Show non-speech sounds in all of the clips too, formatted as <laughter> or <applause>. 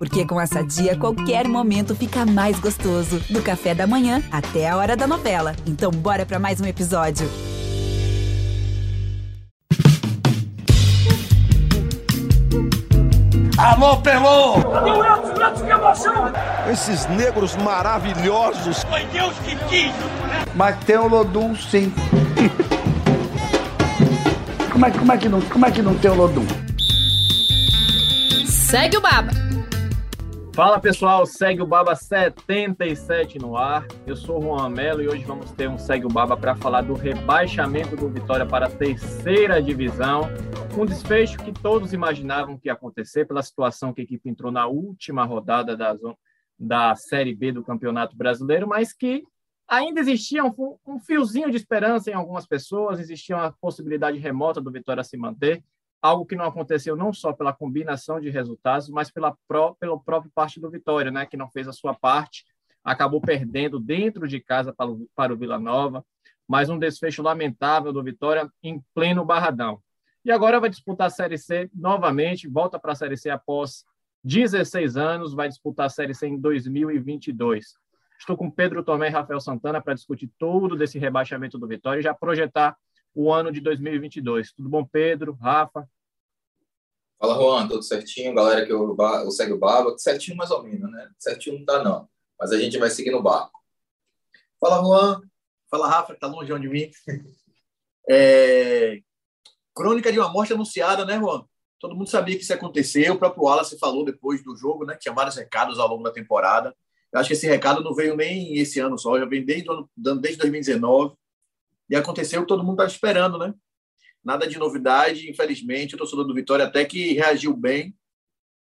Porque com essa dia, qualquer momento fica mais gostoso. Do café da manhã até a hora da novela. Então, bora para mais um episódio. Alô, Pelô! Cadê o Elton? Elton, que emoção! Esses negros maravilhosos. Foi Deus que quis! Mas tem o Lodum, sim. como, é, como, é que não, como é que não tem o Lodum? Segue o Baba! Fala pessoal, segue o Baba 77 no ar. Eu sou o Juan Melo e hoje vamos ter um Segue o Baba para falar do rebaixamento do Vitória para a terceira divisão. Um desfecho que todos imaginavam que ia acontecer pela situação que a equipe entrou na última rodada da, da Série B do Campeonato Brasileiro, mas que ainda existia um, um fiozinho de esperança em algumas pessoas, existia uma possibilidade remota do Vitória se manter algo que não aconteceu não só pela combinação de resultados, mas pela, pró pela própria parte do Vitória, né, que não fez a sua parte, acabou perdendo dentro de casa para o, para o Vila Nova, mas um desfecho lamentável do Vitória em pleno Barradão. E agora vai disputar a Série C novamente, volta para a Série C após 16 anos, vai disputar a Série C em 2022. Estou com Pedro Tomé e Rafael Santana para discutir tudo desse rebaixamento do Vitória e já projetar o ano de 2022. Tudo bom, Pedro, Rafa? Fala, Juan, tudo certinho? Galera que eu, eu segue o Baba, certinho mais ou menos, né? Certinho não tá, não. Mas a gente vai seguir no barco. Fala, Juan. Fala, Rafa, que tá longe de mim. <laughs> É... Crônica de uma morte anunciada, né, Juan? Todo mundo sabia que isso ia acontecer. O próprio Wallace falou depois do jogo, né? Que tinha vários recados ao longo da temporada. Eu acho que esse recado não veio nem esse ano só, já vem desde, desde 2019. E aconteceu o que todo mundo estava esperando, né? Nada de novidade, infelizmente, o torcedor do Vitória até que reagiu bem,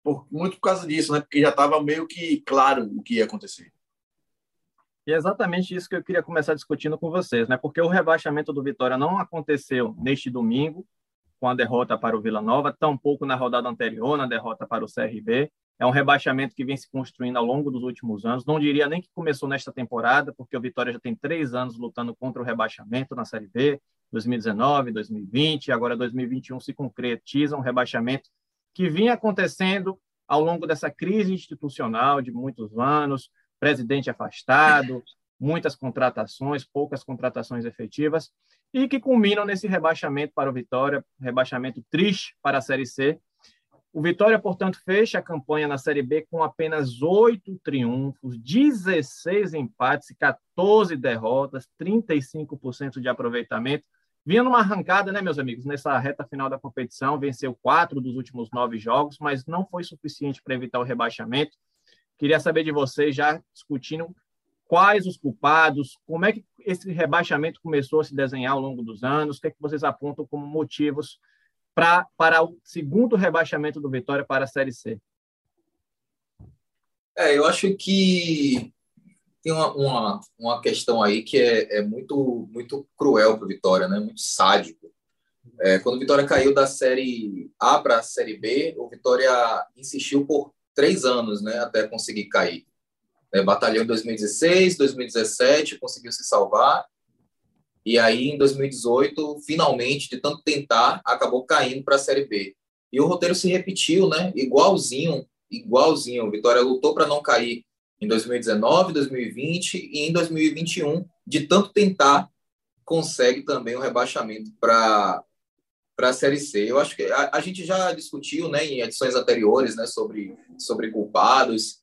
por, muito por causa disso, né? Porque já estava meio que claro o que ia acontecer. E é exatamente isso que eu queria começar discutindo com vocês, né? Porque o rebaixamento do Vitória não aconteceu neste domingo, com a derrota para o Vila Nova, tampouco na rodada anterior, na derrota para o CRB. É um rebaixamento que vem se construindo ao longo dos últimos anos. Não diria nem que começou nesta temporada, porque o Vitória já tem três anos lutando contra o rebaixamento na Série B, 2019, 2020, agora 2021 se concretiza um rebaixamento que vinha acontecendo ao longo dessa crise institucional de muitos anos, presidente afastado, muitas contratações, poucas contratações efetivas, e que culminam nesse rebaixamento para o Vitória, rebaixamento triste para a Série C, o Vitória, portanto, fecha a campanha na Série B com apenas oito triunfos, 16 empates e 14 derrotas, 35% de aproveitamento. Vinha numa arrancada, né, meus amigos, nessa reta final da competição, venceu quatro dos últimos nove jogos, mas não foi suficiente para evitar o rebaixamento. Queria saber de vocês, já discutindo quais os culpados, como é que esse rebaixamento começou a se desenhar ao longo dos anos, o que, é que vocês apontam como motivos pra, para o segundo rebaixamento do Vitória para a Série C? É, eu acho que tem uma, uma, uma questão aí que é, é muito, muito cruel para o Vitória, né? muito sádico. É, quando o Vitória caiu da Série A para a Série B, o Vitória insistiu por três anos né, até conseguir cair. É, batalhou em 2016, 2017, conseguiu se salvar. E aí, em 2018, finalmente, de tanto tentar, acabou caindo para a Série B. E o roteiro se repetiu, né? Igualzinho, igualzinho. O Vitória lutou para não cair em 2019, 2020 e em 2021. De tanto tentar, consegue também o rebaixamento para para a Série C. Eu acho que a, a, gente já discutiu, né, em edições anteriores, né, sobre sobre culpados.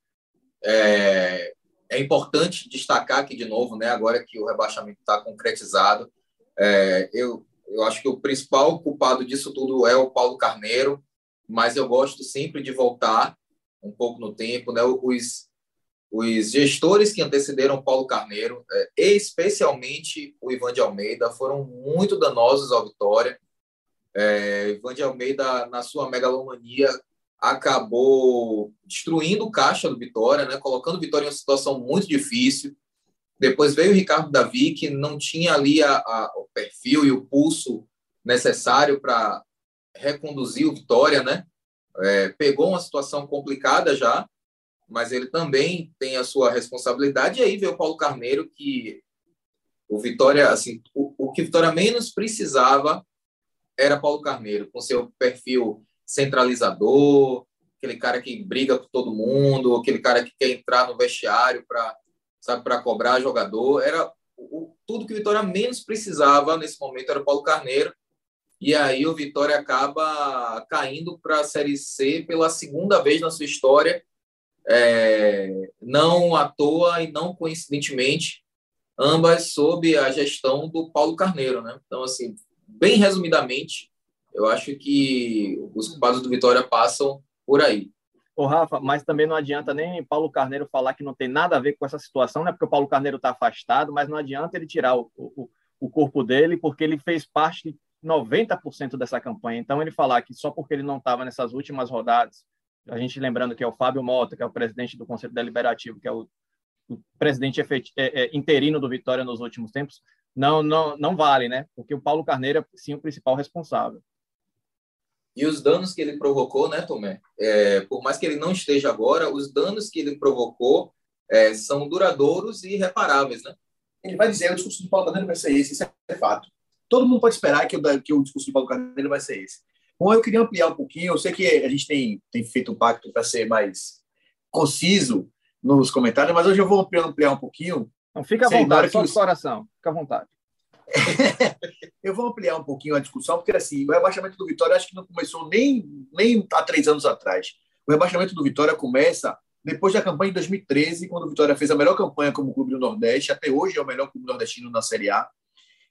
É, é importante destacar aqui de novo, né, agora que o rebaixamento está concretizado, é, eu, eu acho que o principal culpado disso tudo é o Paulo Carneiro, mas eu gosto sempre de voltar um pouco no tempo, né, os, os gestores que antecederam Paulo Carneiro, é, especialmente o Ivan de Almeida, foram muito danosos ao Vitória. É, Ivan de Almeida, na sua megalomania, acabou destruindo o caixa do Vitória, né, colocando o Vitória em uma situação muito difícil. Depois veio o Ricardo Davi, que não tinha ali a, a, o perfil e o pulso necessário para reconduzir o Vitória, né? É, pegou uma situação complicada já, mas ele também tem a sua responsabilidade. E aí veio o Paulo Carneiro, que o Vitória, assim, o, o que o Vitória menos precisava era Paulo Carneiro, com seu perfil centralizador, aquele cara que briga com todo mundo, aquele cara que quer entrar no vestiário para sabe para cobrar jogador. Era o, tudo que o Vitória menos precisava nesse momento era o Paulo Carneiro. E aí o Vitória acaba caindo para a Série C pela segunda vez na sua história, é, não à toa e não coincidentemente, ambas sob a gestão do Paulo Carneiro, né? Então, assim, bem resumidamente, eu acho que os culpados do Vitória passam por aí. Ô, Rafa, mas também não adianta nem Paulo Carneiro falar que não tem nada a ver com essa situação, né? Porque o Paulo Carneiro está afastado, mas não adianta ele tirar o, o, o corpo dele, porque ele fez parte 90% dessa campanha. Então, ele falar que só porque ele não estava nessas últimas rodadas, a gente lembrando que é o Fábio Mota, que é o presidente do Conselho Deliberativo, que é o, o presidente é, é, interino do Vitória nos últimos tempos, não, não, não vale, né? Porque o Paulo Carneiro é, sim, o principal responsável. E os danos que ele provocou, né, Tomé? É, por mais que ele não esteja agora, os danos que ele provocou é, são duradouros e irreparáveis, né? Ele vai dizer, o discurso do Paulo Carneiro vai ser esse, isso é fato. Todo mundo pode esperar que o, que o discurso do Paulo Carneiro vai ser esse. Bom, eu queria ampliar um pouquinho, eu sei que a gente tem, tem feito um pacto para ser mais conciso nos comentários, mas hoje eu vou ampliar, ampliar um pouquinho. Não, fica à vontade, só os... coração, fica à vontade. <laughs> eu vou ampliar um pouquinho a discussão, porque assim, o rebaixamento do Vitória acho que não começou nem, nem há três anos atrás. O rebaixamento do Vitória começa depois da campanha de 2013, quando o Vitória fez a melhor campanha como clube do Nordeste, até hoje é o melhor clube nordestino na Série A.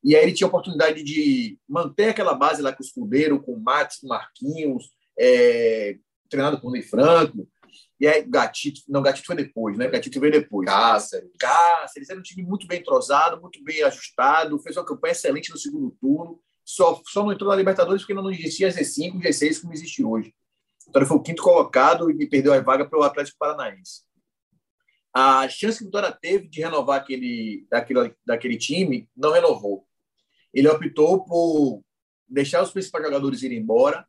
E aí ele tinha a oportunidade de manter aquela base lá com o Escudeiro, com o Matos, com o Marquinhos, é, treinado por Ney Franco, e aí, Gatito, não, Gatito foi depois, né? Gatito veio depois. Cáceres. Cáceres, era um time muito bem entrosado, muito bem ajustado, fez uma campanha excelente no segundo turno, só, só não entrou na Libertadores porque não existia G5, G6 como existe hoje. Então ele foi o quinto colocado e perdeu a vaga para o Atlético Paranaense. A chance que o Vitória teve de renovar aquele, daquele, daquele time, não renovou. Ele optou por deixar os principais jogadores irem embora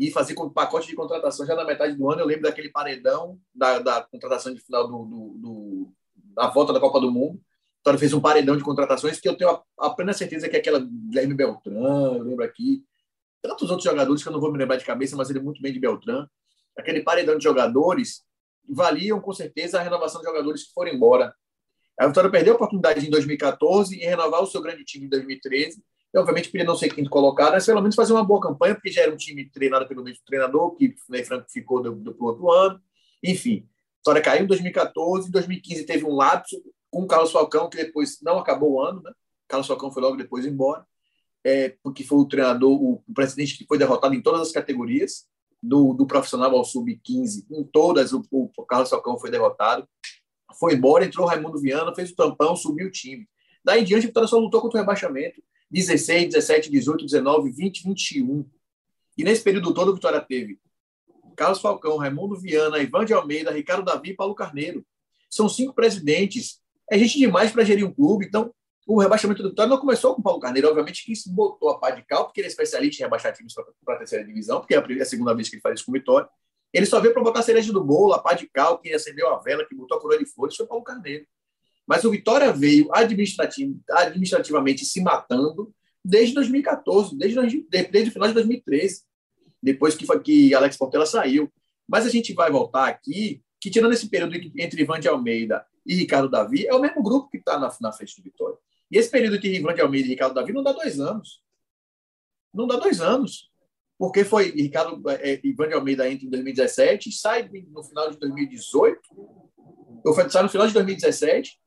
e fazer com pacote de contratação já na metade do ano. Eu lembro daquele paredão da, da contratação de final do, do, do, da volta da Copa do Mundo. Então, ele fez um paredão de contratações que eu tenho a, a plena certeza que é aquela Guilherme Beltrán, eu lembro aqui, tantos outros jogadores que eu não vou me lembrar de cabeça, mas ele é muito bem de Beltrán. Aquele paredão de jogadores valiam com certeza a renovação de jogadores que foram embora. A Vitória perdeu a oportunidade em 2014 em renovar o seu grande time em 2013 e, obviamente, podia não ser quinto colocado, mas pelo menos fazer uma boa campanha, porque já era um time treinado pelo mesmo treinador, que o Ney Franco ficou do, do, outro ano. Enfim, a história caiu em 2014, em 2015 teve um lapso com o Carlos Falcão, que depois não acabou o ano, né? Carlos Falcão foi logo depois embora, é, porque foi o treinador, o, o presidente que foi derrotado em todas as categorias, do, do profissional ao sub-15, em todas, o, o Carlos Falcão foi derrotado. Foi embora, entrou o Raimundo Viana, fez o tampão, subiu o time. Daí em diante, a Vitória só lutou contra o rebaixamento 16, 17, 18, 19, 20, 21. E nesse período todo, a Vitória teve Carlos Falcão, Raimundo Viana, Ivan de Almeida, Ricardo Davi e Paulo Carneiro. São cinco presidentes. É gente demais para gerir um clube. Então, o rebaixamento do Vitória não começou com o Paulo Carneiro. Obviamente que isso botou a pá de cal, porque ele é especialista em rebaixar times para a terceira divisão, porque é a segunda vez que ele faz isso com o Vitória. Ele só veio para botar a cereja do bolo, a pá de cal, que acendeu a vela, que botou a coroa de flores, foi Paulo Carneiro. Mas o Vitória veio administrativ administrativamente se matando desde 2014, desde, desde o final de 2013, depois que, que Alex Portela saiu. Mas a gente vai voltar aqui, que tirando esse período entre Ivan de Almeida e Ricardo Davi, é o mesmo grupo que está na, na frente do Vitória. E esse período entre Ivan de Almeida e Ricardo Davi não dá dois anos. Não dá dois anos. Porque foi Ricardo é, é Ivan de Almeida entra em 2017, sai no final de 2018, ou sai no final de 2017,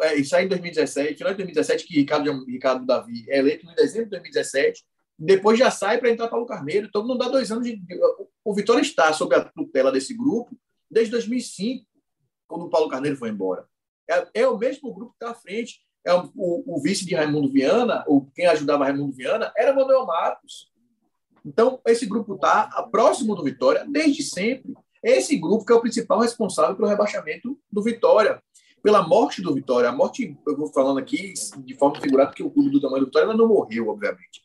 é, isso aí em 2017, final de 2017, que Ricardo, Ricardo Davi é eleito em dezembro de 2017, depois já sai para entrar Paulo Carneiro, então não dá dois anos de. O Vitória está sob a tutela desse grupo desde 2005, quando o Paulo Carneiro foi embora. É, é o mesmo grupo que está à frente. É o, o, o, vice de Raimundo Viana, ou quem ajudava Raimundo Viana, era Manuel Matos. Então, esse grupo está próximo do Vitória desde sempre. Esse grupo que é o principal responsável pelo rebaixamento do Vitória pela morte do Vitória. A morte, eu vou falando aqui de forma figurada, porque o clube do tamanho do Vitória não morreu, obviamente.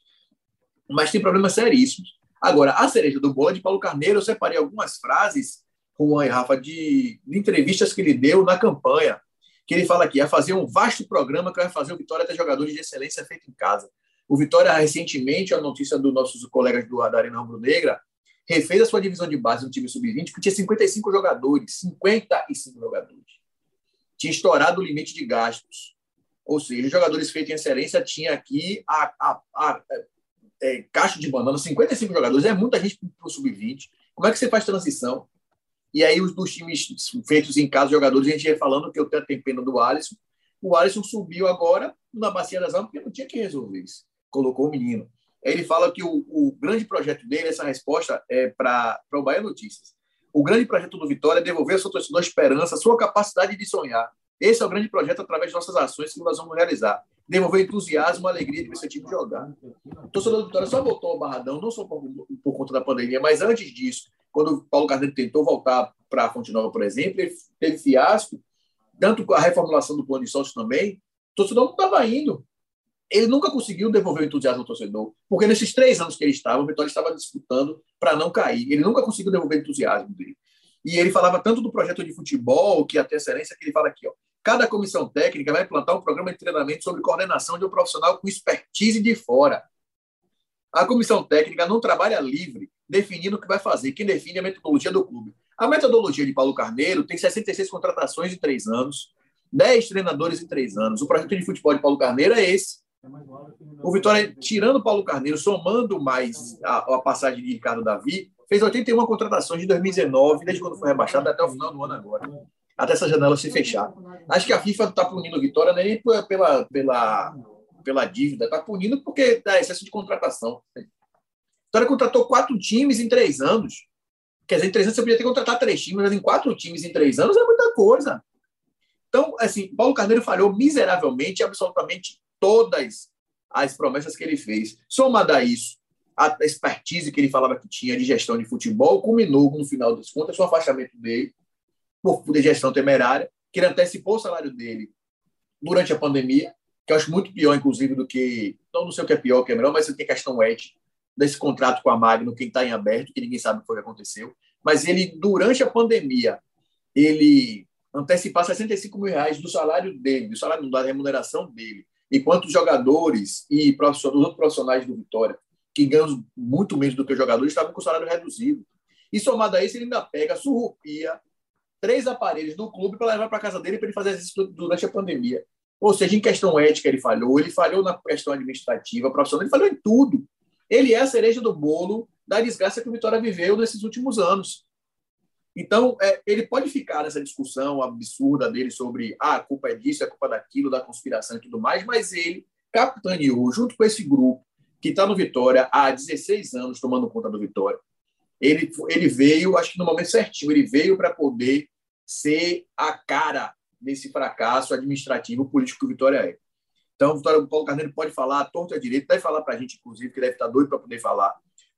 Mas tem problemas seríssimos. Agora, a cereja do bolo de Paulo Carneiro, eu separei algumas frases, Juan e Rafa, de, de entrevistas que ele deu na campanha, que ele fala aqui, a fazer um vasto programa que vai fazer o Vitória ter jogadores de excelência feito em casa. O Vitória, recentemente, a notícia dos nossos colegas do, Arena Rubro Negra, refez a sua divisão de base no time sub-20, que tinha 55 jogadores, 55 jogadores. Tinha estourado o limite de gastos. Ou seja, os jogadores feitos em excelência tinha aqui a, a, a, é, caixa de banana, 55 jogadores, é muita gente para o sub-20. Como é que você faz transição? E aí, os dos times feitos em casa, jogadores, a gente ia falando que eu tenho pena do Alisson. O Alisson subiu agora na Bacia das Almas porque não tinha que resolver isso. Colocou o menino. Ele fala que o, o grande projeto dele, essa resposta é para o Bahia Notícias. O grande projeto do Vitória é devolver ao seu torcedor esperança, sua capacidade de sonhar. Esse é o grande projeto através de nossas ações que nós vamos realizar. Devolver entusiasmo, alegria de ver seu time jogar. O torcedor do Vitória só voltou ao Barradão, não só por, por conta da pandemia, mas antes disso, quando o Paulo Carneiro tentou voltar para a Fonte Nova, por exemplo, ele teve fiasco, tanto com a reformulação do plano de sócio também, o torcedor não estava indo. Ele nunca conseguiu devolver o entusiasmo ao torcedor, porque nesses três anos que ele estava, o Vitória estava disputando para não cair. Ele nunca conseguiu devolver o entusiasmo dele. E ele falava tanto do projeto de futebol, que até excelência, que ele fala aqui, ó, cada comissão técnica vai implantar um programa de treinamento sobre coordenação de um profissional com expertise de fora. A comissão técnica não trabalha livre, definindo o que vai fazer. Quem define é a metodologia do clube. A metodologia de Paulo Carneiro tem 66 contratações em três anos, 10 treinadores em três anos. O projeto de futebol de Paulo Carneiro é esse. O Vitória, tirando Paulo Carneiro, somando mais a, a passagem de Ricardo Davi, fez 81 contratações de 2019, desde quando foi rebaixado até o final do ano agora. Até essa janela se fechar. Acho que a FIFA está punindo o Vitória é nem pela, pela, pela dívida, está punindo porque dá excesso de contratação. Vitória contratou quatro times em três anos. Quer dizer, em três anos você podia ter contratado três times, mas em quatro times em três anos é muita coisa. Então, assim, Paulo Carneiro falhou miseravelmente absolutamente todas as promessas que ele fez. Somada a isso, a expertise que ele falava que tinha de gestão de futebol culminou, no final das contas, o afastamento dele por gestão temerária, que ele antecipou o salário dele durante a pandemia, que eu acho muito pior, inclusive, do que. Não, não sei o que é pior, o que é melhor, mas tem questão ética desse contrato com a Magno, quem está em aberto, que ninguém sabe o que foi que aconteceu. Mas ele, durante a pandemia, ele antecipar 65 mil reais do salário dele, do salário da remuneração dele, enquanto os jogadores e os outros profissionais do Vitória, que ganham muito menos do que os jogadores, estavam com salário reduzido. E somado a isso, ele ainda pega, surrupia três aparelhos do clube para levar para casa dele para ele fazer isso durante a pandemia. Ou seja, em questão ética ele falhou, ele falhou na questão administrativa, profissional, ele falhou em tudo. Ele é a cereja do bolo da desgraça que o Vitória viveu nesses últimos anos. Então, é, ele pode ficar nessa discussão absurda dele sobre ah, a culpa é disso, a culpa daquilo, da conspiração e tudo mais, mas ele capitaneou, junto com esse grupo que está no Vitória há 16 anos tomando conta do Vitória. Ele, ele veio, acho que no momento certinho, ele veio para poder ser a cara desse fracasso administrativo político que o Vitória é. Então, o Paulo Carneiro pode falar, a torta é direito, deve falar para a gente, inclusive, que deve estar doido para poder falar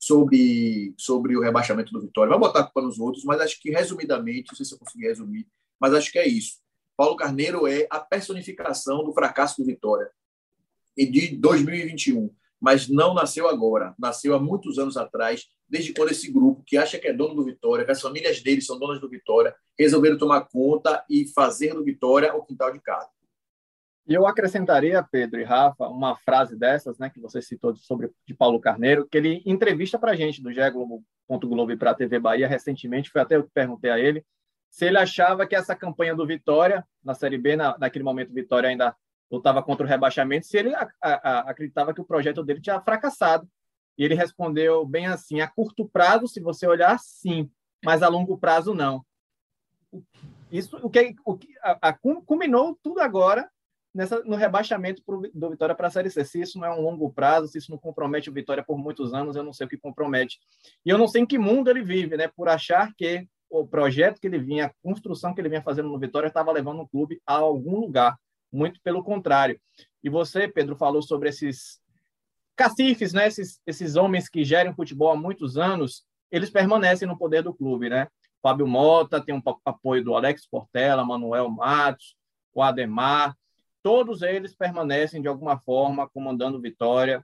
sobre, sobre o rebaixamento do Vitória. Vai botar a culpa nos outros, mas acho que, resumidamente, não sei se eu consegui resumir, mas acho que é isso. Paulo Carneiro é a personificação do fracasso do Vitória e de 2021, mas não nasceu agora, nasceu há muitos anos atrás, desde quando esse grupo, que acha que é dono do Vitória, que as famílias dele são donas do Vitória, resolveram tomar conta e fazer do Vitória o quintal de casa. E eu acrescentaria, Pedro e Rafa, uma frase dessas, né, que você citou sobre de Paulo Carneiro, que ele entrevista para gente do Globo e para a TV Bahia recentemente, foi até eu que perguntei a ele se ele achava que essa campanha do Vitória na Série B, na, naquele momento Vitória ainda lutava contra o rebaixamento, se ele a, a, acreditava que o projeto dele tinha fracassado. E ele respondeu bem assim: a curto prazo, se você olhar, sim, mas a longo prazo não. Isso o que, o que a, a, culminou tudo agora nessa, no rebaixamento pro, do Vitória para a Série C. Se isso não é um longo prazo, se isso não compromete o Vitória por muitos anos, eu não sei o que compromete. E eu não sei em que mundo ele vive, né? Por achar que o projeto que ele vinha, a construção que ele vinha fazendo no Vitória estava levando o clube a algum lugar. Muito pelo contrário. E você, Pedro, falou sobre esses cacifes, né? Esses, esses homens que gerem futebol há muitos anos, eles permanecem no poder do clube, né? Fábio Mota tem um apoio do Alex Portela, Manuel Matos, o Ademar, todos eles permanecem de alguma forma comandando Vitória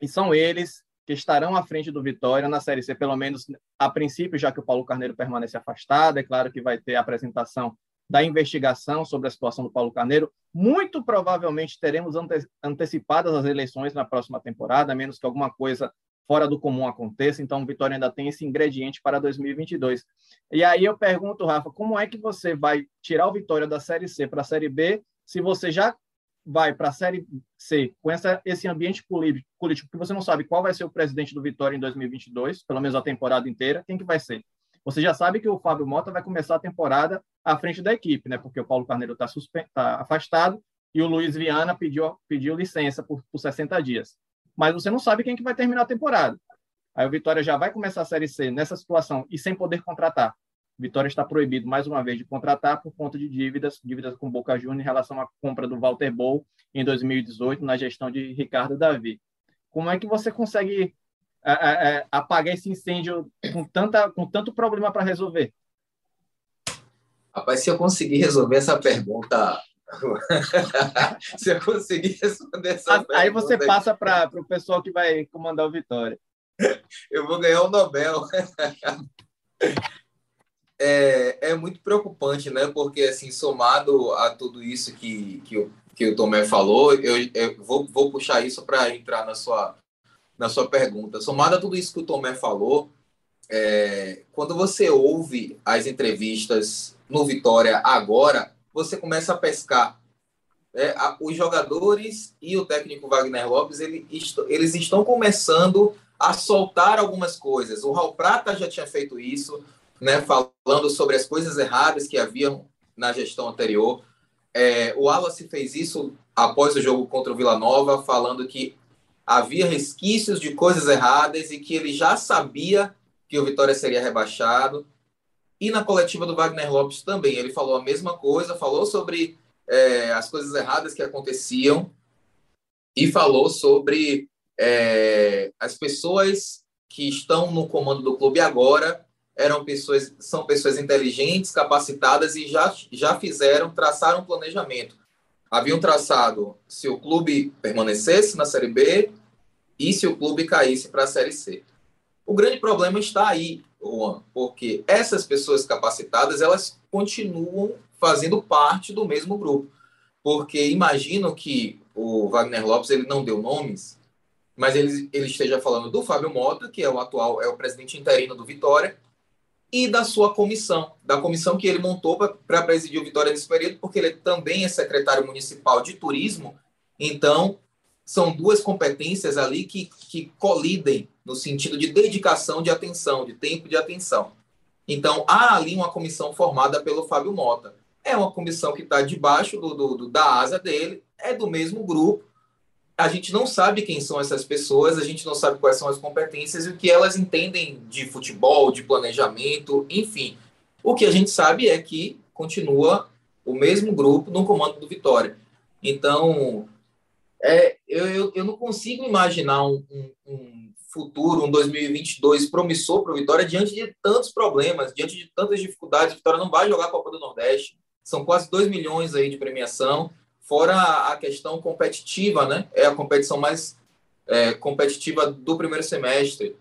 e são eles que estarão à frente do Vitória na Série C, pelo menos a princípio, já que o Paulo Carneiro permanece afastado. É claro que vai ter a apresentação da investigação sobre a situação do Paulo Carneiro. Muito provavelmente teremos ante antecipadas as eleições na próxima temporada, a menos que alguma coisa fora do comum aconteça, então o Vitória ainda tem esse ingrediente para 2022. E aí eu pergunto, Rafa, como é que você vai tirar o Vitória da Série C para a Série B se você já vai para a Série C com essa, esse ambiente político que você não sabe qual vai ser o presidente do Vitória em 2022, pelo menos a temporada inteira, quem que vai ser? Você já sabe que o Fábio Mota vai começar a temporada à frente da equipe, né? Porque o Paulo Carneiro está tá afastado e o Luiz Viana pediu, pediu licença por, por 60 dias mas você não sabe quem que vai terminar a temporada. Aí o Vitória já vai começar a Série C nessa situação e sem poder contratar. Vitória está proibido, mais uma vez, de contratar por conta de dívidas, dívidas com Boca Juniors em relação à compra do Walter Bol em 2018, na gestão de Ricardo Davi. Como é que você consegue é, é, é apagar esse incêndio com, tanta, com tanto problema para resolver? Rapaz, se eu conseguir resolver essa pergunta <laughs> Se eu conseguir responder essa Aí pergunta, você passa para o pessoal que vai comandar o Vitória. Eu vou ganhar o Nobel. <laughs> É, é muito preocupante, né? Porque, assim, somado a tudo isso que, que, o, que o Tomé falou, eu, eu vou, vou puxar isso para entrar na sua, na sua pergunta. Somado a tudo isso que o Tomé falou, é, quando você ouve as entrevistas no Vitória agora, você começa a pescar. É, a, os jogadores e o técnico Wagner Lopes ele, eles estão começando a soltar algumas coisas. O Raul Prata já tinha feito isso, né, falando sobre as coisas erradas que haviam na gestão anterior. É, o Wallace fez isso após o jogo contra o Vila Nova, falando que havia resquícios de coisas erradas e que ele já sabia que o Vitória seria rebaixado. E na coletiva do Wagner Lopes também, ele falou a mesma coisa, falou sobre é, as coisas erradas que aconteciam e falou sobre é, as pessoas que estão no comando do clube agora eram pessoas, são pessoas inteligentes, capacitadas e já, já fizeram, traçaram um planejamento. Haviam traçado se o clube permanecesse na Série B e se o clube caísse para a Série C. O grande problema está aí, Juan, porque essas pessoas capacitadas, elas continuam fazendo parte do mesmo grupo. Porque imagino que o Wagner Lopes, ele não deu nomes, mas ele, ele esteja falando do Fábio Mota, que é o atual, é o presidente interino do Vitória, e da sua comissão, da comissão que ele montou para presidir o Vitória nesse período, porque ele também é secretário municipal de turismo, então são duas competências ali que, que colidem no sentido de dedicação de atenção, de tempo de atenção. Então, há ali uma comissão formada pelo Fábio Mota. É uma comissão que está debaixo do, do, do, da asa dele, é do mesmo grupo. A gente não sabe quem são essas pessoas, a gente não sabe quais são as competências e o que elas entendem de futebol, de planejamento, enfim. O que a gente sabe é que continua o mesmo grupo no comando do Vitória. Então, é, eu, eu, eu não consigo imaginar um, um, futuro, um 2022 promissor para o Vitória diante de tantos problemas, diante de tantas dificuldades. O Vitória não vai jogar a Copa do Nordeste. São quase 2 milhões aí de premiação, fora a questão competitiva, né? É a competição mais é, competitiva do primeiro semestre.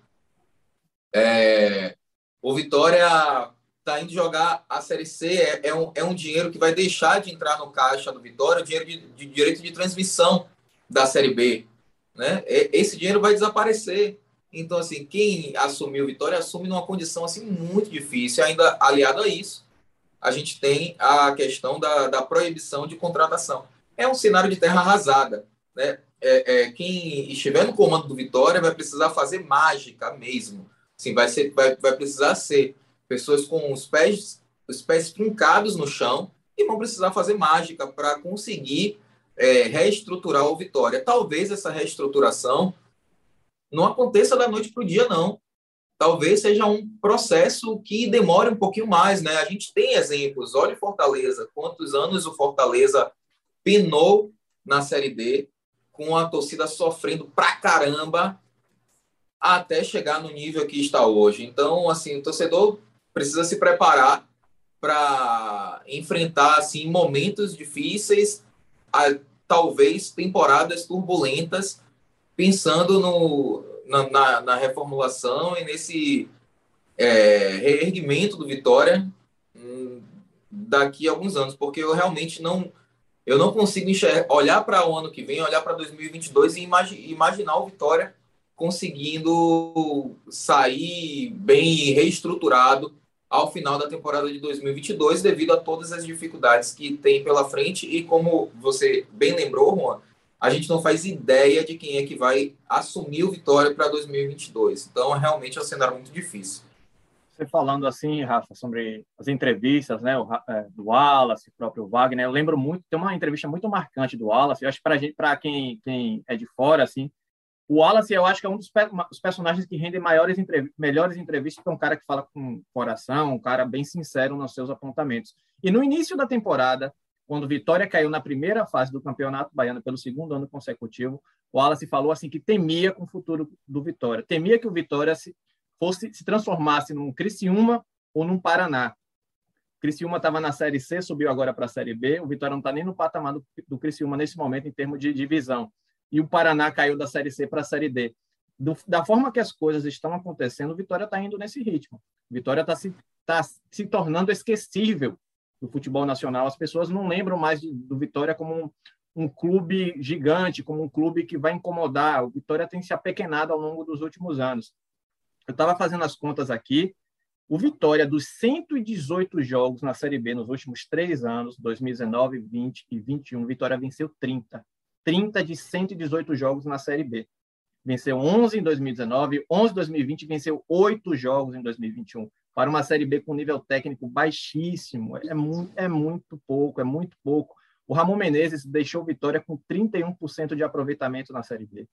É, o Vitória está indo jogar a Série C, é, é, um, é um dinheiro que vai deixar de entrar no caixa do Vitória, dinheiro de, de direito de transmissão da Série B. Né? Esse dinheiro vai desaparecer. Então, assim, quem assumiu Vitória assume numa condição assim muito difícil. Ainda aliado a isso, a gente tem a questão da, da proibição de contratação. É um cenário de terra arrasada. Né? É, é, quem estiver no comando do Vitória vai precisar fazer mágica mesmo. Assim, vai, ser, vai, vai precisar ser pessoas com os pés, os pés fincados no chão e vão precisar fazer mágica para conseguir é, reestruturar o Vitória. Talvez essa reestruturação não aconteça da noite para o dia, não. Talvez seja um processo que demore um pouquinho mais, né? A gente tem exemplos. Olha o Fortaleza, quantos anos o Fortaleza pinou na Série D, com a torcida sofrendo pra caramba até chegar no nível que está hoje. Então, assim, o torcedor precisa se preparar para enfrentar assim momentos difíceis, talvez temporadas turbulentas, pensando no, na, na, na reformulação e nesse é, reerguimento do Vitória hum, daqui a alguns anos, porque eu realmente não eu não consigo enxergar, olhar para o ano que vem, olhar para 2022 e imagi, imaginar o Vitória conseguindo sair bem reestruturado ao final da temporada de 2022, devido a todas as dificuldades que tem pela frente. E como você bem lembrou, Juan, a gente não faz ideia de quem é que vai assumir o Vitória para 2022. Então, realmente é um cenário muito difícil. Você falando assim, Rafa, sobre as entrevistas, né, o, é, do Wallace, o próprio Wagner, eu lembro muito, tem uma entrevista muito marcante do Wallace, eu acho para gente, para quem, quem é de fora, assim, o Wallace, eu acho que é um dos pe personagens que rendem maiores entrev melhores entrevistas, porque é um cara que fala com coração, um cara bem sincero nos seus apontamentos. E no início da temporada, quando Vitória caiu na primeira fase do Campeonato Baiano pelo segundo ano consecutivo, o Wallace falou assim que temia com o futuro do Vitória, temia que o Vitória se, fosse se transformasse num Criciúma ou num Paraná. Criciúma estava na Série C, subiu agora para a Série B. O Vitória não está nem no patamar do, do Criciúma nesse momento em termos de divisão e o Paraná caiu da Série C para a Série D. Do, da forma que as coisas estão acontecendo, o Vitória está indo nesse ritmo. O Vitória está se, tá se tornando esquecível do futebol nacional. As pessoas não lembram mais do, do Vitória como um, um, clube gigante, como um clube que vai incomodar. O Vitória tem se apequenado ao longo dos últimos anos. Eu estava fazendo as contas aqui. O Vitória, dos 118 jogos na Série B nos últimos três anos, 2019, 20 e 21, Vitória venceu 30. 30 de 118 jogos na Série B. Venceu 11 em 2019, 11 em 2020, venceu 8 jogos em 2021. Para uma Série B com nível técnico baixíssimo, é muito, é muito pouco, é muito pouco. O Ramon Menezes deixou Vitória com 31% de aproveitamento na Série B.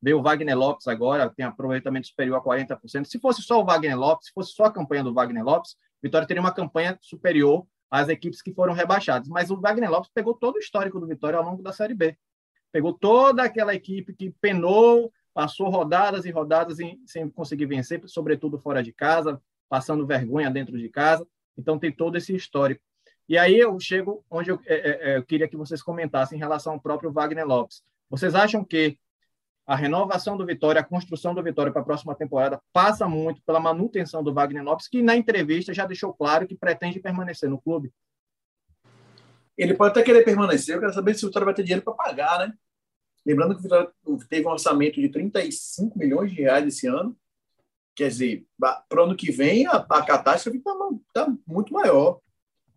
Veio o Wagner Lopes agora, tem aproveitamento superior a 40%. Se fosse só o Wagner Lopes, se fosse só a campanha do Wagner Lopes, Vitória teria uma campanha superior às equipes que foram rebaixadas. Mas o Wagner Lopes pegou todo o histórico do Vitória ao longo da Série B. Pegou toda aquela equipe que penou, passou rodadas e rodadas sem conseguir vencer, sobretudo fora de casa, passando vergonha dentro de casa. Então, tem todo esse histórico. E aí eu chego onde eu, é, é, é, eu queria que vocês comentassem em relação ao próprio Wagner Lopes. Vocês acham que a renovação do Vitória, a construção do Vitória para a próxima temporada passa muito pela manutenção do Wagner Lopes, que na entrevista já deixou claro que pretende permanecer no clube? Ele pode até querer permanecer, eu quero saber se o Vitória vai ter dinheiro para pagar, né? Lembrando que o Vitória teve um orçamento de 35 milhões de reais esse ano. Quer dizer, para o ano que vem, a, a catástrofe está tá muito maior.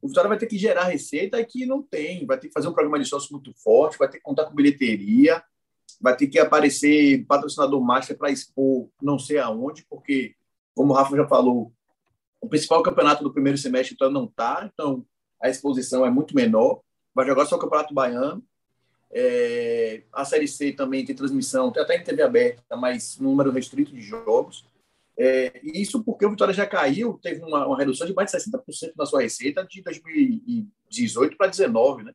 O Vitória vai ter que gerar receita que não tem, vai ter que fazer um programa de sócio muito forte, vai ter que contar com bilheteria, vai ter que aparecer patrocinador master para expor não sei aonde, porque, como o Rafa já falou, o principal campeonato do primeiro semestre então não está, então a exposição é muito menor. Vai jogar só o Campeonato Baiano. É, a Série C também tem transmissão, tem até em TV aberta, mas número restrito de jogos. É, isso porque o Vitória já caiu, teve uma, uma redução de mais de 60% na sua receita de 2018 para 2019, né?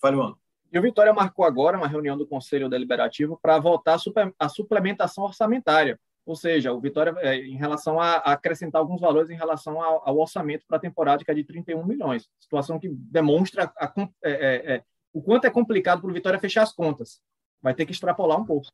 Fale, mano. E o Vitória marcou agora uma reunião do Conselho Deliberativo para votar a suplementação orçamentária. Ou seja, o Vitória, é, em relação a, acrescentar alguns valores em relação ao, ao orçamento para a temporada, que é de 31 milhões. Situação que demonstra a, é, é, é, o quanto é complicado para o Vitória fechar as contas. Vai ter que extrapolar um pouco.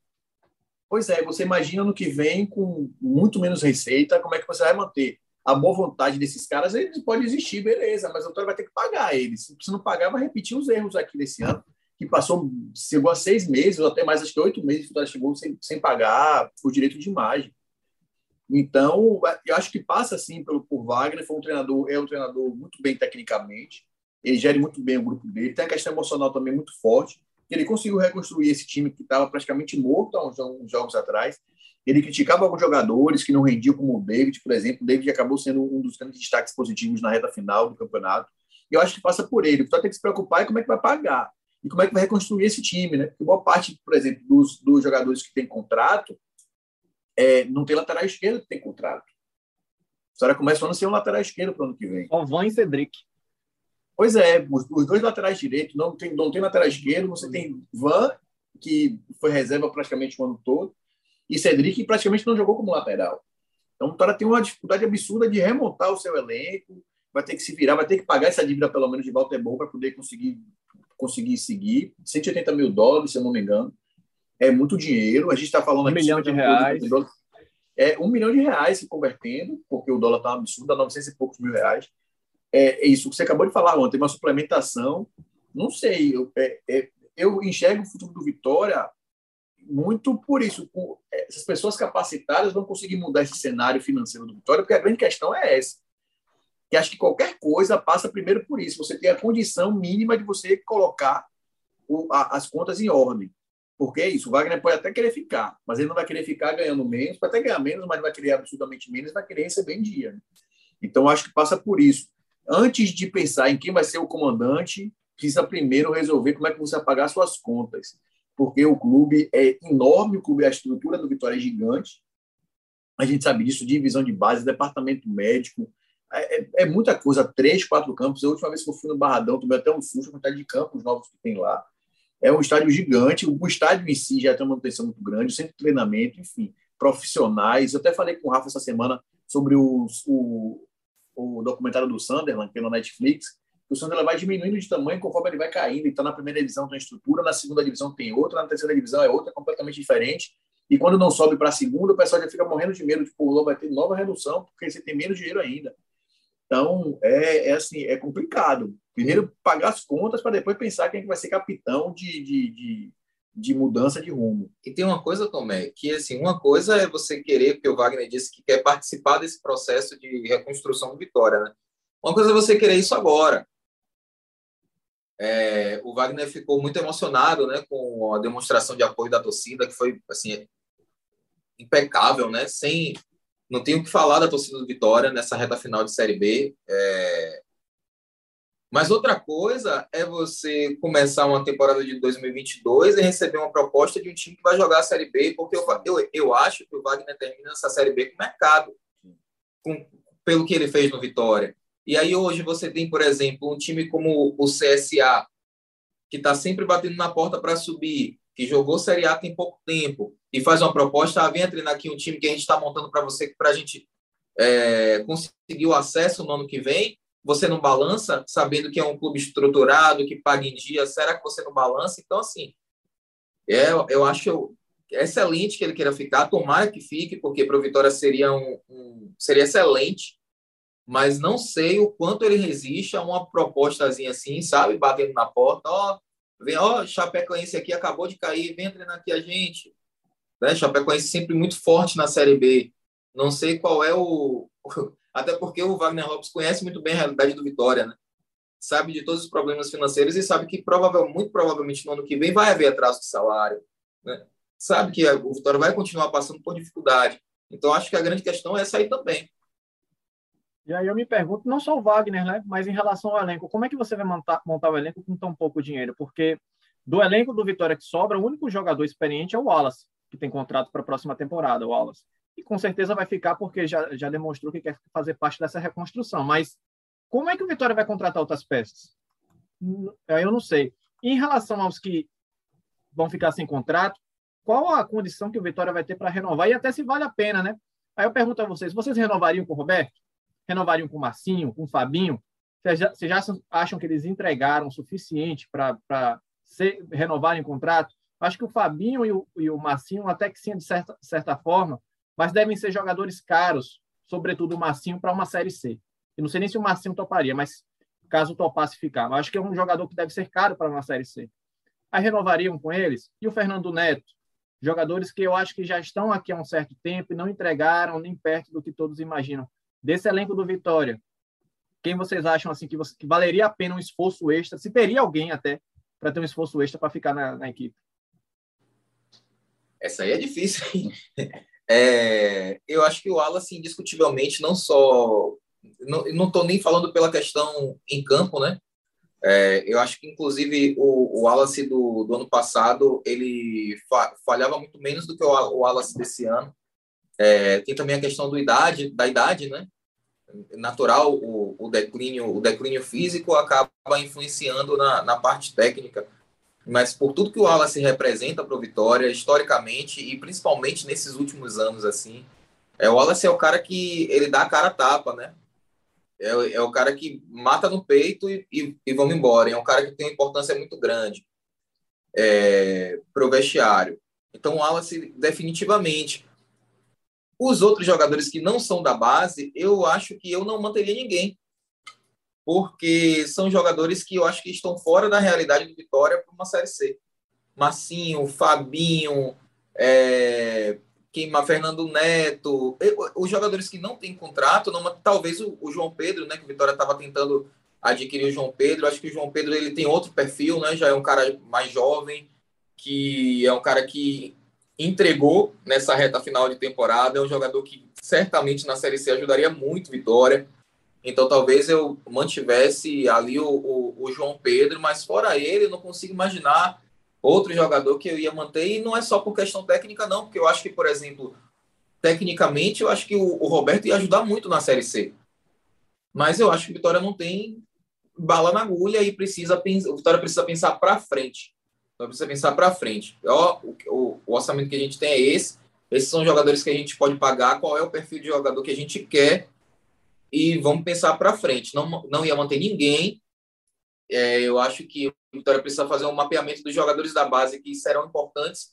Pois é, você imagina no que vem com muito menos receita, como é que você vai manter? A boa vontade desses caras eles pode existir, beleza, mas o Vitória vai ter que pagar eles. Se não pagar, vai repetir os erros aqui desse ano que passou, chegou a seis meses, ou até mais, acho que oito meses, que chegou sem, sem pagar por direito de imagem. Então, eu acho que passa, assim, pelo, por Wagner, foi um treinador, é um treinador muito bem tecnicamente, ele gere muito bem o grupo dele, tem a questão emocional também muito forte, ele conseguiu reconstruir esse time que estava praticamente morto há uns, uns jogos atrás, ele criticava alguns jogadores que não rendiam, como o David, por exemplo. O David acabou sendo um dos grandes destaques positivos na reta final do campeonato. E eu acho que passa por ele. Só tem que se preocupar é como é que vai pagar e como é que vai reconstruir esse time, né? Porque boa parte, por exemplo, dos, dos jogadores que tem contrato é, não tem lateral esquerdo que tem contrato. A história começa a ser um lateral esquerdo para o ano que vem. Só Van e Cedric. Pois é, os, os, dois laterais direitos não tem, não tem lateral esquerdo, você tem Van, que foi reserva praticamente o ano todo, e Cedric, que praticamente não jogou como lateral. Então, o Vitória tem uma dificuldade absurda de remontar o seu elenco, vai ter que se virar, vai ter que pagar essa dívida, pelo menos, de Walter Bom, para poder conseguir conseguir seguir. 180 mil dólares, se eu não me engano. É muito dinheiro. A gente está falando um aqui... milhão de reais. É um milhão de reais se convertendo, porque o dólar está um absurdo, dá 900 e poucos mil reais. É, é isso que você acabou de falar ontem, uma suplementação. Não sei, eu, é, é, eu enxergo o futuro do Vitória muito por isso. Essas pessoas capacitadas vão conseguir mudar esse cenário financeiro do Vitória, porque a grande questão é essa. Que acho que qualquer coisa passa primeiro por isso. Você tem a condição mínima de você colocar o, a, as contas em ordem. Porque é isso, o Wagner pode até querer ficar, mas ele não vai querer ficar ganhando menos, pode até ganhar menos, mas vai querer absolutamente menos, vai querer receber em dia. Então, acho que passa por isso. Antes de pensar em quem vai ser o comandante, precisa primeiro resolver como é que você vai pagar suas contas. Porque o clube é enorme, o clube, a estrutura do Vitória é gigante. A gente sabe disso, divisão de base, departamento médico, é, é, é muita coisa, três, quatro campos. A última vez que eu fui no Barradão, tomei até um susto com de campos novos que tem lá. É um estádio gigante, o estádio em si já tem uma manutenção muito grande, centro de treinamento, enfim, profissionais. Eu até falei com o Rafa essa semana sobre o, o, o documentário do Sunderland, que é no Netflix, que o Sunderland vai diminuindo de tamanho conforme ele vai caindo. Então, na primeira divisão tem estrutura, na segunda divisão tem outra, na terceira divisão é outra, completamente diferente. E quando não sobe para a segunda, o pessoal já fica morrendo de medo, tipo, o vai ter nova redução, porque você tem menos dinheiro ainda. Então, é, é assim, é complicado. Primeiro pagar as contas para depois pensar quem é vai ser capitão de, de, de, de, mudança de rumo. E tem uma coisa, Tomé, que assim, uma coisa é você querer, porque o Wagner disse que quer participar desse processo de reconstrução do Vitória, né? Uma coisa é você querer isso agora. É, o Wagner ficou muito emocionado, né, com a demonstração de apoio da torcida, que foi assim impecável, né? Sem não tenho o que falar da torcida do Vitória nessa reta final de Série B. É... Mas outra coisa é você começar uma temporada de 2022 e receber uma proposta de um time que vai jogar a Série B, porque eu, eu, eu acho que o Wagner termina essa Série B com mercado, com, pelo que ele fez no Vitória. E aí hoje você tem, por exemplo, um time como o CSA, que está sempre batendo na porta para subir, que jogou Série A tem pouco tempo, e faz uma proposta, ah, venha treinar aqui um time que a gente está montando para você, para a gente é, conseguir o acesso no ano que vem, você não balança, sabendo que é um clube estruturado, que paga em dia, será que você não balança? Então, assim, é, eu acho excelente que ele queira ficar, tomara que fique, porque para o Vitória seria, um, um, seria excelente, mas não sei o quanto ele resiste a uma propostazinha assim, sabe, batendo na porta, ó, vem, ó, Chapecoense aqui acabou de cair, vem treinar aqui a gente, né? Chapecoense sempre muito forte na Série B. Não sei qual é o. Até porque o Wagner Lopes conhece muito bem a realidade do Vitória, né? Sabe de todos os problemas financeiros e sabe que provavelmente, muito provavelmente no ano que vem vai haver atraso de salário, né? Sabe que o Vitória vai continuar passando por dificuldade. Então acho que a grande questão é essa aí também. E aí eu me pergunto, não só o Wagner, né, mas em relação ao elenco, como é que você vai montar, montar o elenco com tão pouco dinheiro? Porque do elenco do Vitória que sobra, o único jogador experiente é o Wallace que tem contrato para a próxima temporada, o Wallace. E com certeza vai ficar porque já, já demonstrou que quer fazer parte dessa reconstrução. Mas como é que o Vitória vai contratar outras peças? Eu não sei. Em relação aos que vão ficar sem contrato, qual a condição que o Vitória vai ter para renovar e até se vale a pena, né? Aí eu pergunto a vocês: vocês renovariam com o Roberto? Renovariam com o Marcinho, com o Fabinho? Vocês já, já acham que eles entregaram o suficiente para renovarem o contrato? Acho que o Fabinho e o, e o Massinho, até que sim, de certa, certa forma, mas devem ser jogadores caros, sobretudo o Massinho, para uma Série C. Eu não sei nem se o Massinho toparia, mas caso topasse ficar. Acho que é um jogador que deve ser caro para uma Série C. Aí renovariam com eles. E o Fernando Neto? Jogadores que eu acho que já estão aqui há um certo tempo e não entregaram nem perto do que todos imaginam. Desse elenco do Vitória, quem vocês acham assim que, você, que valeria a pena um esforço extra? Se teria alguém até para ter um esforço extra para ficar na, na equipe? Essa aí é difícil. É, eu acho que o Wallace, indiscutivelmente, não só. Não estou nem falando pela questão em campo, né? É, eu acho que, inclusive, o, o Wallace do, do ano passado ele fa, falhava muito menos do que o, o Wallace desse ano. É, tem também a questão do idade, da idade, né? Natural, o, o, declínio, o declínio físico acaba influenciando na, na parte técnica mas por tudo que o Wallace representa para o Vitória, historicamente e principalmente nesses últimos anos, assim, é, o Wallace é o cara que ele dá a cara a tapa, né? É, é o cara que mata no peito e, e, e, vamos embora. É um cara que tem uma importância muito grande é, para o vestiário. Então, o Wallace, definitivamente. Os outros jogadores que não são da base, eu acho que eu não manteria ninguém porque são jogadores que eu acho que estão fora da realidade do Vitória para uma Série C. Massinho, Fabinho, É, queimar Fernando Neto, os jogadores que não têm contrato, não, talvez o, o João Pedro, né, que o Vitória estava tentando adquirir o João Pedro, acho que o João Pedro ele tem outro perfil, né, já é um cara mais jovem, que é um cara que entregou nessa reta final de temporada, é um jogador que certamente na Série C ajudaria muito Vitória, então talvez eu mantivesse ali o, o, o João Pedro, mas fora ele, eu não consigo imaginar outro jogador que eu ia manter, e não é só por questão técnica, não, porque eu acho que, por exemplo, tecnicamente, eu acho que o, o Roberto ia ajudar muito na Série C. Mas eu acho que Vitória não tem bala na agulha e precisa o Vitória precisa pensar para frente. Então precisa pensar para frente. Ó, o, o, orçamento que a gente tem é esse. Esses são jogadores que a gente pode pagar. Qual é o perfil de jogador que a gente quer? E vamos pensar para frente. Não, não ia manter ninguém. É, eu acho que Vitória precisa fazer um mapeamento dos jogadores da base que serão importantes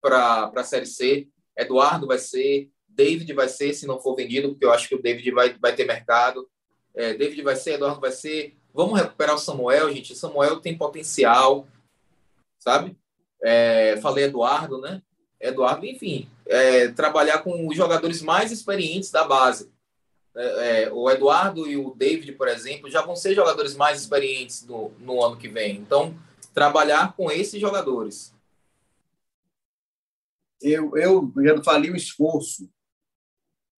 para a Série C. Eduardo vai ser, David vai ser, se não for vendido, porque eu acho que o David vai, vai ter mercado. É, David vai ser, Eduardo vai ser. Vamos recuperar o Samuel, gente. O Samuel tem potencial, sabe? É, falei Eduardo, né? Eduardo, enfim, é, trabalhar com os jogadores mais experientes da base. É, é, o Eduardo e o David, por exemplo, já vão ser jogadores mais experientes no, no ano que vem. Então, trabalhar com esses jogadores. Eu, eu já falei o esforço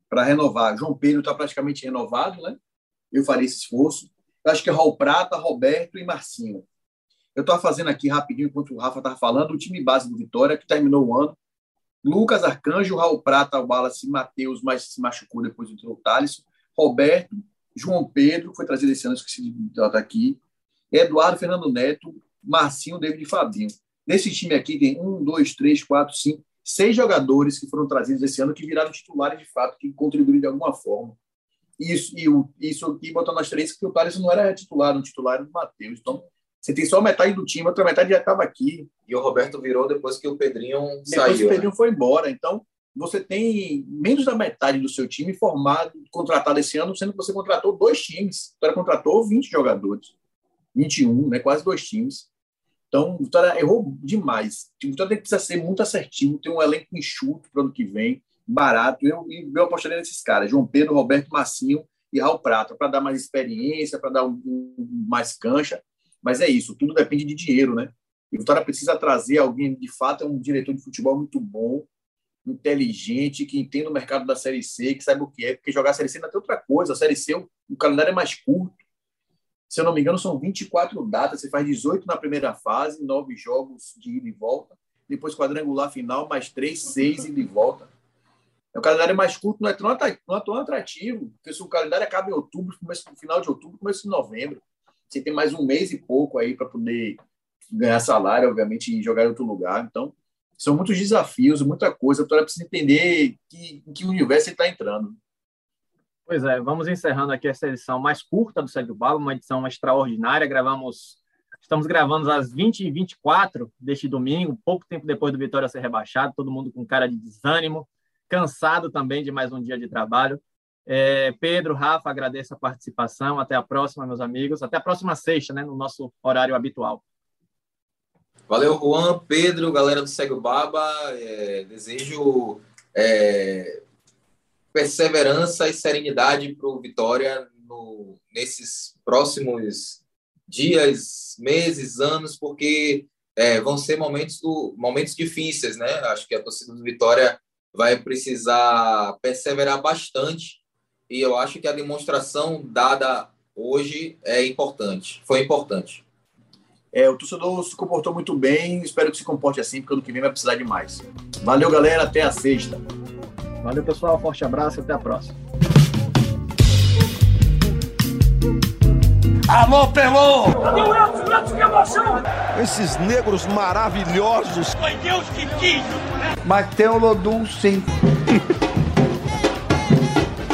para renovar. João Pedro está praticamente renovado, né? Eu faria esse esforço. Eu acho que é Raul Prata, Roberto e Marcinho. Eu estou fazendo aqui rapidinho, enquanto o Rafa estava falando, o time base do Vitória, que terminou o ano Lucas Arcanjo, Raul Prata, Wallace, Matheus, mas se machucou depois do o Thales, Roberto, João Pedro, foi trazido esse ano, esqueci de botar aqui, Eduardo, Fernando Neto, Marcinho, David e Fabinho. Nesse time aqui tem um, dois, três, quatro, cinco, seis jogadores que foram trazidos esse ano que viraram titulares de fato, que contribuíram de alguma forma. Isso, e isso aqui botando as três, que o Thales não era titular, o titular do Matheus. Então, você tem só metade do time, outra metade já estava aqui. E o Roberto virou depois que o Pedrinho depois saiu. Depois que o Pedrinho né? foi embora. Então, você tem menos da metade do seu time formado, contratado esse ano, sendo que você contratou dois times. O Vitória contratou 20 jogadores. 21, né? quase dois times. Então, o Vitória errou demais. O Vitória precisa ser muito assertivo, ter um elenco enxuto para o ano que vem, barato. Eu, eu apostaria nesses caras: João Pedro, Roberto Massinho e Raul Prata, para dar mais experiência, para dar um, um, mais cancha. Mas é isso, tudo depende de dinheiro, né? E o Vitória precisa trazer alguém, de fato, é um diretor de futebol muito bom, inteligente, que entenda o mercado da Série C, que saiba o que é, porque jogar a Série C não tem outra coisa. A Série C, o, o calendário é mais curto. Se eu não me engano, são 24 datas. Você faz 18 na primeira fase, nove jogos de ida e volta. Depois quadrangular final, mais três, seis ida e volta. O calendário mais curto não é tão, é atrativo, porque se o calendário acaba em outubro, começo no final de outubro, começo de novembro. Você tem mais um mês e pouco aí para poder ganhar salário, obviamente, e jogar em outro lugar. Então, são muitos desafios, muita coisa. A Vitória precisa entender que, em que universo está entrando. Pois é, vamos encerrando aqui essa edição mais curta do Sérgio Baba, uma edição extraordinária. Gravamos, estamos gravando às 20h24 deste domingo, pouco tempo depois do Vitória ser rebaixado, todo mundo com cara de desânimo, cansado também de mais um dia de trabalho. É, Pedro, Rafa, agradeço a participação. Até a próxima, meus amigos. Até a próxima sexta, né, no nosso horário habitual. Valeu, Juan, Pedro, galera do Cego Baba. É, desejo é, perseverança e serenidade para o Vitória no, nesses próximos dias, meses, anos, porque é, vão ser momentos, do, momentos difíceis, né? Acho que a torcida do Vitória vai precisar perseverar bastante e eu acho que a demonstração dada hoje é importante, foi importante. É, o torcedor se comportou muito bem, espero que se comporte assim, porque ano que vem vai precisar de mais. Valeu, galera, até a sexta. Valeu, pessoal, forte abraço, até a próxima. Alô, Pelô! Cadê o Edson? Edson, que emoção! Esses negros maravilhosos. Foi Deus que quis, né? Mas tem o Lodum, sim. <laughs>